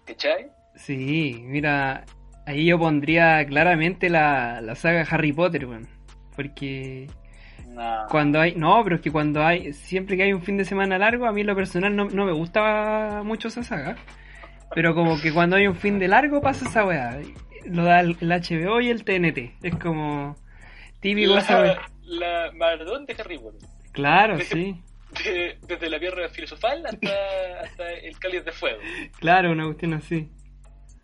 ¿cachai? Sí, mira, ahí yo pondría claramente la, la saga Harry Potter, weón. Porque No. cuando hay... No, pero es que cuando hay... Siempre que hay un fin de semana largo, a mí en lo personal no, no me gusta mucho esa saga. Pero como que cuando hay un fin de largo pasa esa weá. Lo da el, el HBO y el TNT. Es como... Típico esa weá. la, maratón de Harry Potter. Claro, sí. De- desde la piedra filosofal hasta, hasta el cáliz de fuego. Claro, una cuestión así.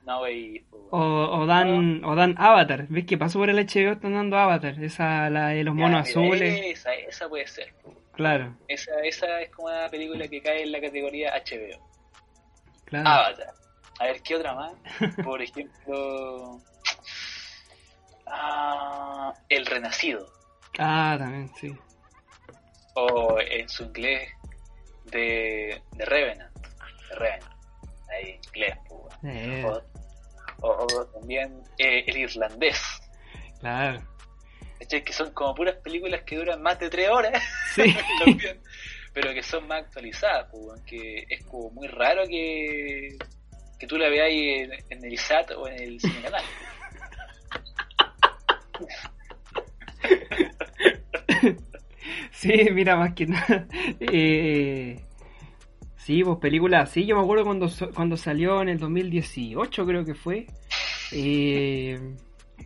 No, pues, O, o dan o dan Avatar. ¿Ves que pasó por el HBO? Están dando Avatar. Esa, la de los monos Ya, azules. Esa, esa puede ser. pues. Claro, Esa, esa es como una película que cae en la categoría HBO. claro. Avatar. A ver, ¿qué otra más? Por ejemplo... ah, El Renacido. Ah, también, sí. O en su inglés, de, de Revenant. Eh, El Irlandés. claro. ¿Cachai? Que son como puras películas que duran más de tres horas. Sí. pero que son más actualizadas, pues, que es como muy raro que, que tú la veas en, en el ISAT o en el Cine Canal. Sí, mira, más que nada. Eh, sí, pues películas así. Yo me acuerdo cuando, cuando salió en el 2018, creo que fue. Eh,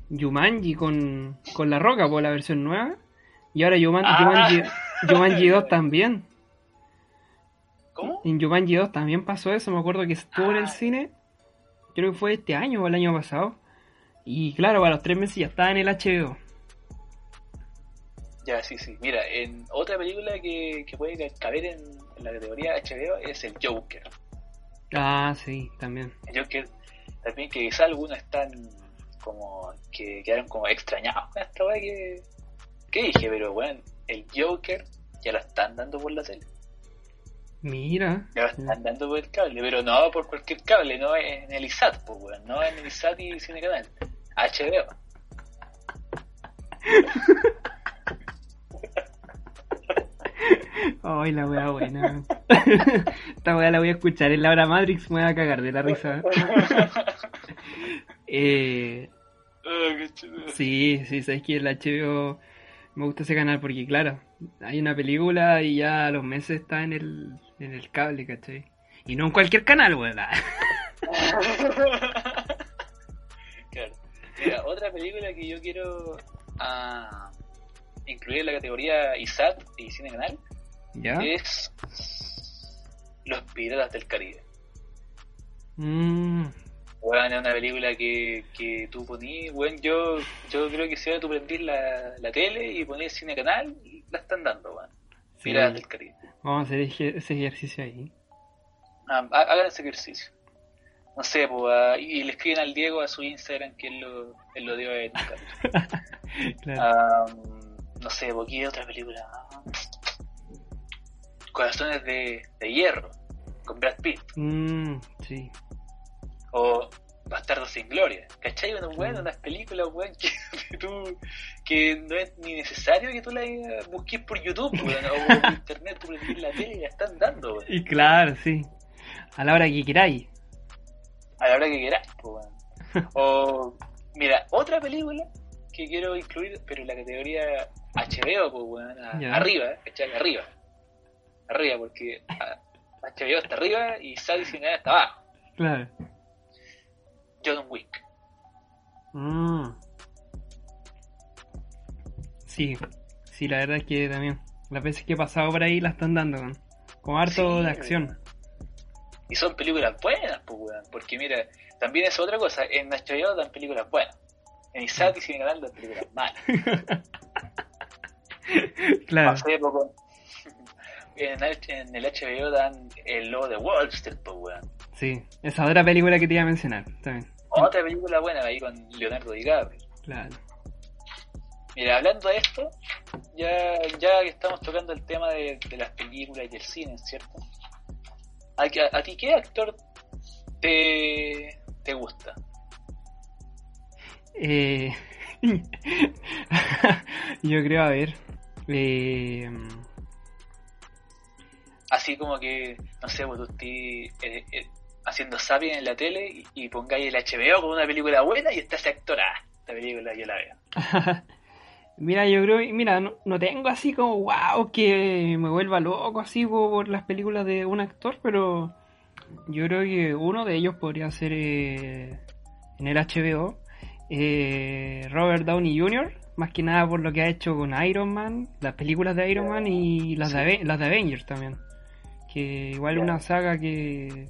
Jumanji con, con La Roca, por la versión nueva. Y ahora Juman- Ah. Jumanji 2 también. ¿Cómo? En Jumanji 2 también pasó eso. Me acuerdo que estuvo en el Ah. cine. Creo que fue este año o el año pasado. Y claro, a los tres meses ya estaba en el HBO. Ya, sí, sí. Mira, en otra película que, que puede ca- caber en, en la categoría HBO es el Joker. Ah, sí, también. El Joker también que quizá algunos están como que quedaron como extrañados con esta weá que, que dije, pero bueno, el Joker ya lo están dando por la tele. Mira. Ya lo están dando por el cable, pero no por cualquier cable, no en el ISAT, pues, weón, no en el ISAT y Cine Canal. HBO. Ay, la wea buena. Esta wea la voy a escuchar en la hora Matrix, me voy a cagar de la risa. Eh, Ah, sí, sí, sabes que el HBO Me gusta ese canal porque, claro, hay una película y ya a los meses está en el, en el cable, ¿cachai? Y no en cualquier canal, weón. claro. Mira, otra película que yo quiero ah, incluir en la categoría ISAT y Cine Canal ¿Ya? es Los Piratas del Caribe. Mm, Weón, es una película que, que tú ponías, weón, yo, yo creo que si ahora tú prendís la, la tele y ponés Cine Canal, la están dando, sí. Piratas del Caribe. Vamos a hacer ese ejercicio ahí. Ah, ha- hagan ese ejercicio. No sé, pues, y le escriben al Diego a su Instagram que él lo, él lo dio en Claro. Ah, No sé, ¿qué otra película? Corazones de, de Hierro, con Brad Pitt. Mm, sí. O Bastardo sin Gloria. ¿Cachai? Bueno, bueno, Mm. unas películas, weón, que, que tú, que no es ni necesario que tú la busques por YouTube, weón, o por internet, tú prendís la tele y la están dando, weón. Y claro, sí. A la hora que queráis. a la hora que quieras, pues, weón. O, mira, otra película que quiero incluir, pero en la categoría HBO, pues, a- arriba, ¿cachai? Arriba. Arriba, porque a- HBO está arriba y Sadie Sin está abajo. Claro. John Wick. Mm. Sí, sí, la verdad es que también. Las veces que he pasado por ahí la están dando, con, con harto Sí, de acción. Y son películas buenas, pues, weón. Porque mira, también es otra cosa. En HBO dan películas buenas. En ISAT y Cine Canal dan películas malas. claro, Hace poco. En el, en el HBO dan el logo de Wall Street, pues, weón. sí. Esa otra película que te iba a mencionar también. Otra película buena ahí con Leonardo DiCaprio. Claro. Mira, hablando de esto, ya, ya que estamos tocando el tema de, de las películas y el cine, ¿cierto? ¿A, a ti qué actor te, te gusta? Eh, yo creo, a ver. Eh, Así como que, no sé, pues tú eh, eh, haciendo zapping en la tele y, y pongáis el HBO con una película buena y está ese actor, ah, esta película yo la veo. mira, yo creo, mira, no, no tengo así como wow que me vuelva loco así por, por las películas de un actor, pero yo creo que uno de ellos podría ser eh, en el HBO eh, Robert Downey Jr., más que nada por lo que ha hecho con Iron Man, las películas de Iron Man y las, de, las de Avengers también. Que igual una saga que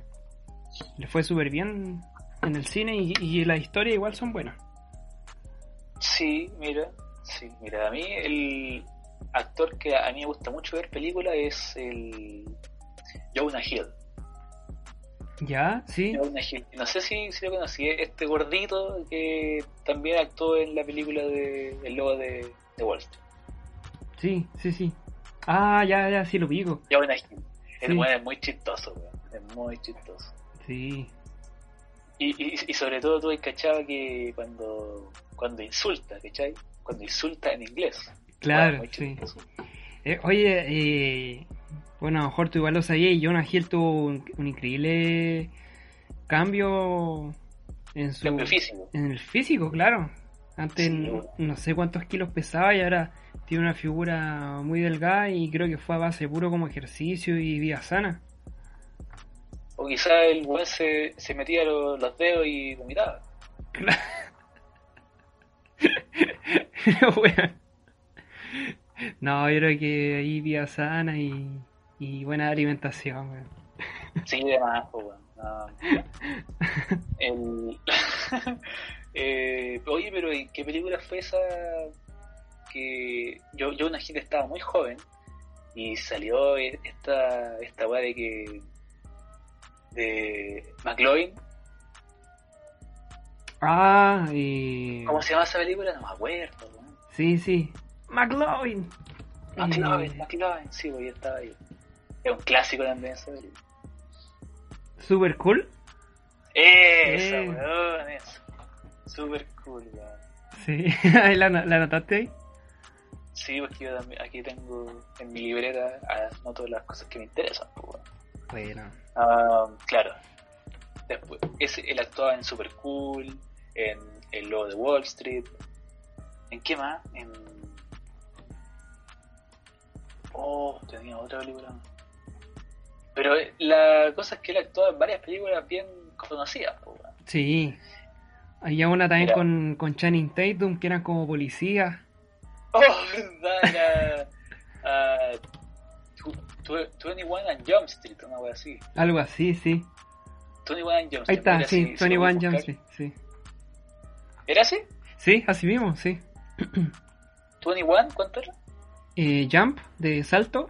le fue súper bien en el cine y, y las historias igual son buenas. Sí, mira, sí, mira, a mí el actor que a mí me gusta mucho ver películas es el Jonah Hill. ¿Ya? ¿Sí? No sé si, si lo conocí, este gordito que también actuó en la película de El Lobo de, de Wall Street. Sí, sí, sí. Ah, ya, ya, sí lo pico. Jonah Hill. El Sí. es muy chistoso, weón. Es muy chistoso. Sí. Y, y, y sobre todo tú has cachado que cuando, cuando insulta, ¿cachai? Cuando insulta en inglés. Claro, muy sí. Eh, oye, eh, bueno, a lo mejor tú igual lo sabías y Jonah Hill tuvo un, un increíble cambio en su Cambio físico. en el físico, claro. Antes Sí, no, sé cuántos kilos pesaba y ahora tiene una figura muy delgada y creo que fue a base puro como ejercicio y vida sana. O quizá el weón se, se metía los, los dedos y vomitaba. Weón. No, yo creo que ahí vida sana y, y buena alimentación. weón. Sí, de más, pues, weón. No. El... eh, oye, pero ¿en qué película fue esa que yo, yo una gente estaba muy joven y salió esta esta weá de que de McLovin Ah, y... ¿cómo se llama esa película? no me acuerdo weón. Sí, sí. McLovin. McLovin, McLovin, sí, yo estaba ahí es un clásico también película super cool. esa Eh. weón eso super cool weón Sí, ahí la, la anotaste ahí. Sí, porque yo también aquí tengo en mi libreta anoto las cosas que me interesan. Pues, bueno. Ah, claro. Después, ese, él actuaba en Super Cool, en El Lobo de Wall Street. ¿En qué más? En... Oh, tenía otra película. Pero eh, la cosa es que él actuó en varias películas bien conocidas. po. Sí. Había una también Mira. con, con Channing Tatum, que eran como policías. Oh, verdad, era. tw- 21 and Jump Street, una wea así. Algo así, sí. 21 and Jump Street. Ahí está, mira, sí, si- si lo 21 voy a Jump. Street, sí. ¿Era así? Sí, así mismo, sí. ¿21? ¿Cuánto era? Eh, Jump, de salto,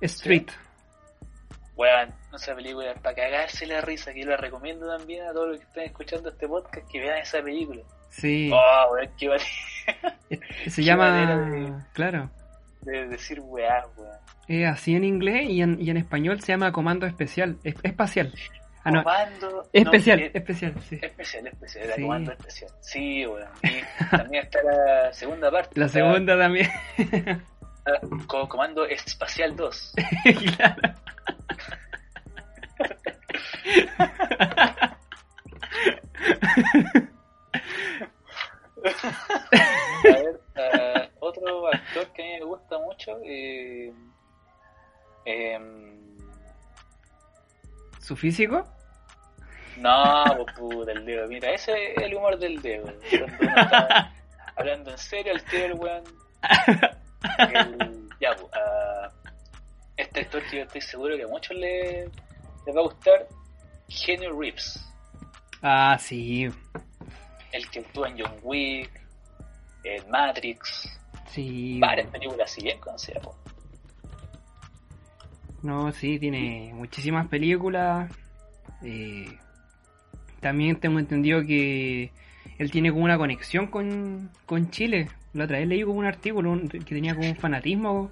Street. Weón, esa película es para cagarse la risa, que yo la recomiendo también a todos los que estén escuchando este podcast que vean esa película. Sí. Oh, weón, qué vale Se qué llama, de- claro, de decir weá, weón. así en inglés y en, y en español se llama Comando Especial, es- espacial. Ah, no, Comando. especial, no, especial, sí. especial, especial, era Sí. comando especial. Sí, weón. Y también está la segunda parte. La segunda también. Ah, co- comando espacial 2. claro. A ver, ah, otro actor que a mí me gusta mucho. Eh, em, ¿Su físico? No, pues, puta, el dedo. Mira, ese es el humor del dedo. Hablando en serio, el tío del weón. el- ya, pues, ah, este actor que yo estoy seguro que a muchos le- les va a gustar, Henry Reeves. Ah, sí, El que actúa en John Wick, en Matrix, sí. varias películas así bien conocidas. pues. No, sí, tiene muchísimas películas. Eh, también tengo entendido que él tiene como una conexión con, con Chile. La otra vez leí como un artículo un- que tenía como un fanatismo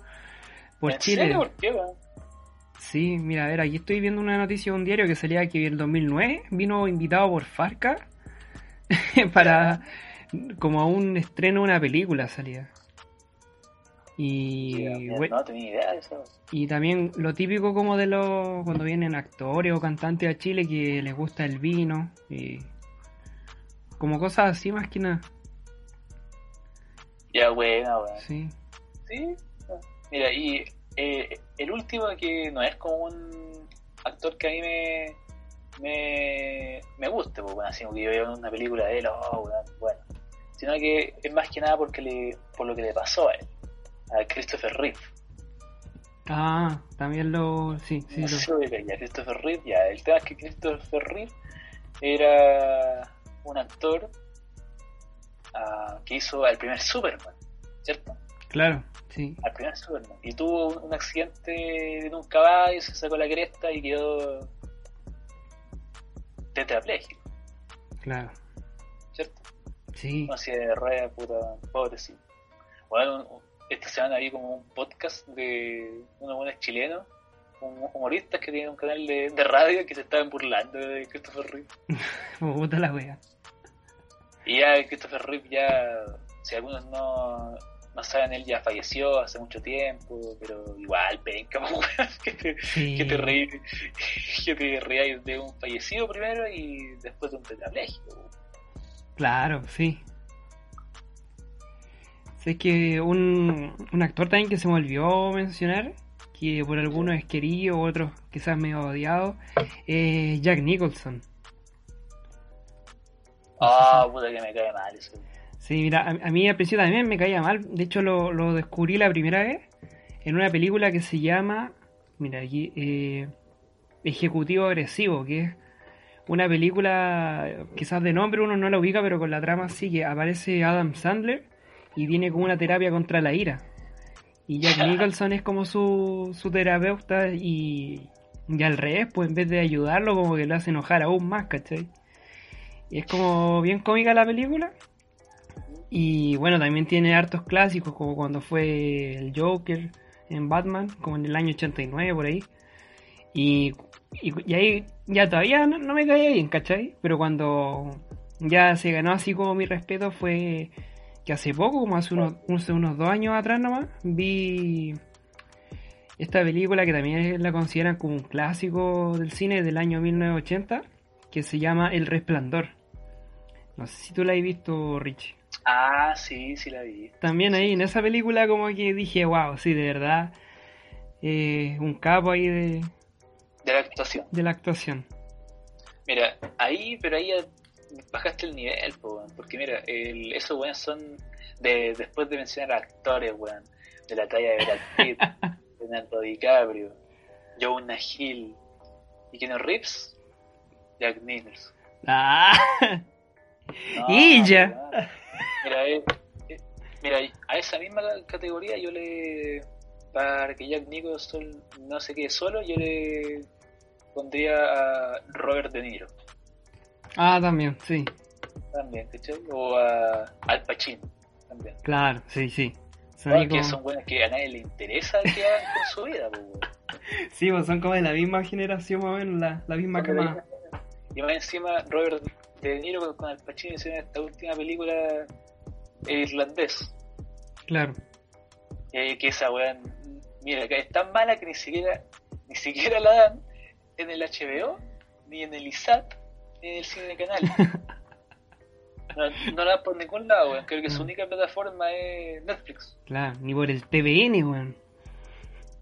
por ¿En Chile. serio? ¿Por qué? Sí, mira, a ver, aquí estoy viendo una noticia de un diario que salía que en el 2009 vino invitado por Farca para como a un estreno de una película salía. Y, Sí, we- no tenía idea de eso. y también lo típico como de los cuando vienen actores o cantantes a Chile que les gusta el vino y como cosas así más que nada. Ya, bueno, weón. Sí. Sí. Mira, y eh, el último que no es como un actor que a mí me me, me guste, pues, bueno, así como que yo veo una película de él, oh, bueno, sino que es más que nada porque le, por lo que le pasó a él, a Christopher Reeve. Ah, también lo sí, sí no lo- ya, Christopher Reeve, ya, el tema es que Christopher Reeve era un actor que hizo al primer Superman, ¿cierto? claro, sí. al primer Superman y tuvo un, un accidente en un caballo, se sacó la cresta y quedó tetrapléjico, Claro. ¿cierto? Sí. No sé, de rueda, puta, pobrecito. Bueno, un- esta semana vi como un podcast de unos buenos chilenos, un humoristas que tienen un canal de, de radio que se estaban burlando de Christopher Reeve. Puta la wea. Y ya Christopher Reeve ya, si algunos no, no saben, él ya falleció hace mucho tiempo, pero igual, penca, que te, Sí. que te reí, que te reáis de un fallecido primero y después de un tetrapléjico. Claro, sí. Sé que un, un actor también que se me olvidó mencionar, que por algunos es querido, otros quizás medio odiado, es Jack Nicholson. Ah, puta que me cae mal eso. Sí, mira, a, a mí al principio también me caía mal. De hecho, lo, lo descubrí la primera vez en una película que se llama, mira aquí, eh, Ejecutivo Agresivo, que es una película, quizás de nombre uno no la ubica, pero con la trama sí que aparece Adam Sandler y viene como una terapia contra la ira. Y Jack Nicholson es como su, su terapeuta y, y al revés, pues en vez de ayudarlo, como que lo hace enojar aún más, ¿cachai? Y es como bien cómica la película. Y bueno, también tiene hartos clásicos, como cuando fue el Joker en Batman, como en el año 89 por ahí. Y, y, y ahí ya todavía no, no me caía bien, ¿cachai? Pero cuando ya se ganó así como mi respeto fue que hace poco, como hace unos, hace unos dos años atrás nomás, vi esta película que también la consideran como un clásico del cine del año 1980, que se llama El Resplandor. No sé si tú la has visto, Richie. Ah, sí, sí la vi. También ahí en esa película como que dije, wow, sí, de verdad, eh, un capo ahí de, De la actuación. de la actuación. Mira, ahí, pero ahí bajaste el nivel, po, porque mira, el, esos weones son, de, después de mencionar actores, weón, de la talla de Brad Pitt, Leonardo DiCaprio, Jonah Hill y Keanu Reeves, Jack Nicholson. Ah, No, Y ya. weón. Mira, eh, eh, mira, a esa misma categoría yo le, para que Jack Nicholson no se quede solo, yo le pondría a Robert De Niro. ah, también, sí, también, ¿cachai? O a Al Pacino también. claro, sí, sí. Son que son buenas que a nadie le interesa que hagan con su vida, pues. Sí, pues son como de la misma generación más o menos, la, la misma camada. Y más encima, Robert De Niro con- Al Pacino hicieron esta última película irlandés. Claro. Eh, que esa weón, mira, es tan mala que ni siquiera, ni siquiera la dan en el HBO, ni en el ISAT, ni en el cine canal. No, no la dan por ningún lado, weón. Creo que su única plataforma es Netflix. Claro, ni por el TVN, weón.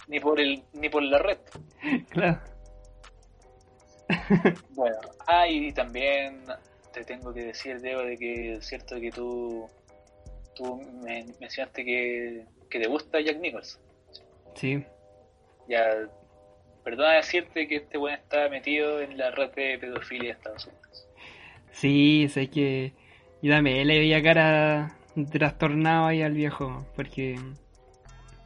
Ni por el, ni por la red. Claro. Bueno, ah, y también te tengo que decir, Diego, de que es cierto que tú, tú me mencionaste que, que te gusta Jack Nicholson. Sí. Ya, perdona decirte que este weón está metido en la red de pedofilia de Estados Unidos. Sí, sé que. Y dame, le veía cara trastornado ahí al viejo, porque.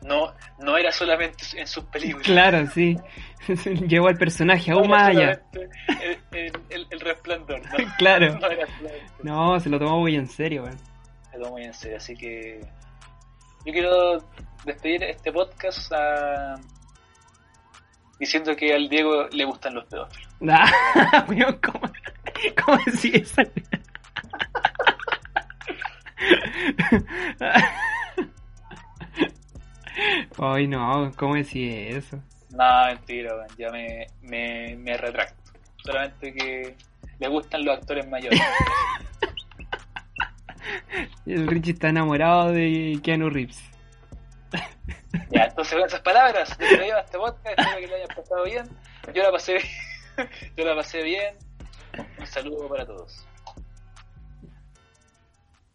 No, no era solamente en sus películas. Claro, sí. Llevó al personaje No aún era más allá. El, el- el- el resplandor, ¿no? Claro. No era. No, se lo tomó muy en serio, weón. Me tomo muy en serio, así que yo quiero despedir este podcast ah, diciendo que al Diego le gustan los pedófilos. Ah, ¿cómo, cómo decís eso? Ay, no, ¿cómo decís eso? No, mentira, weón, ya me, me, me retracto. Solamente que le gustan los actores mayores. El Richie está enamorado de Keanu Reeves. ya, entonces con esas palabras, despedimos este podcast, espero que lo hayan pasado bien. Yo la pasé bien. Yo la pasé bien. Un saludo para todos.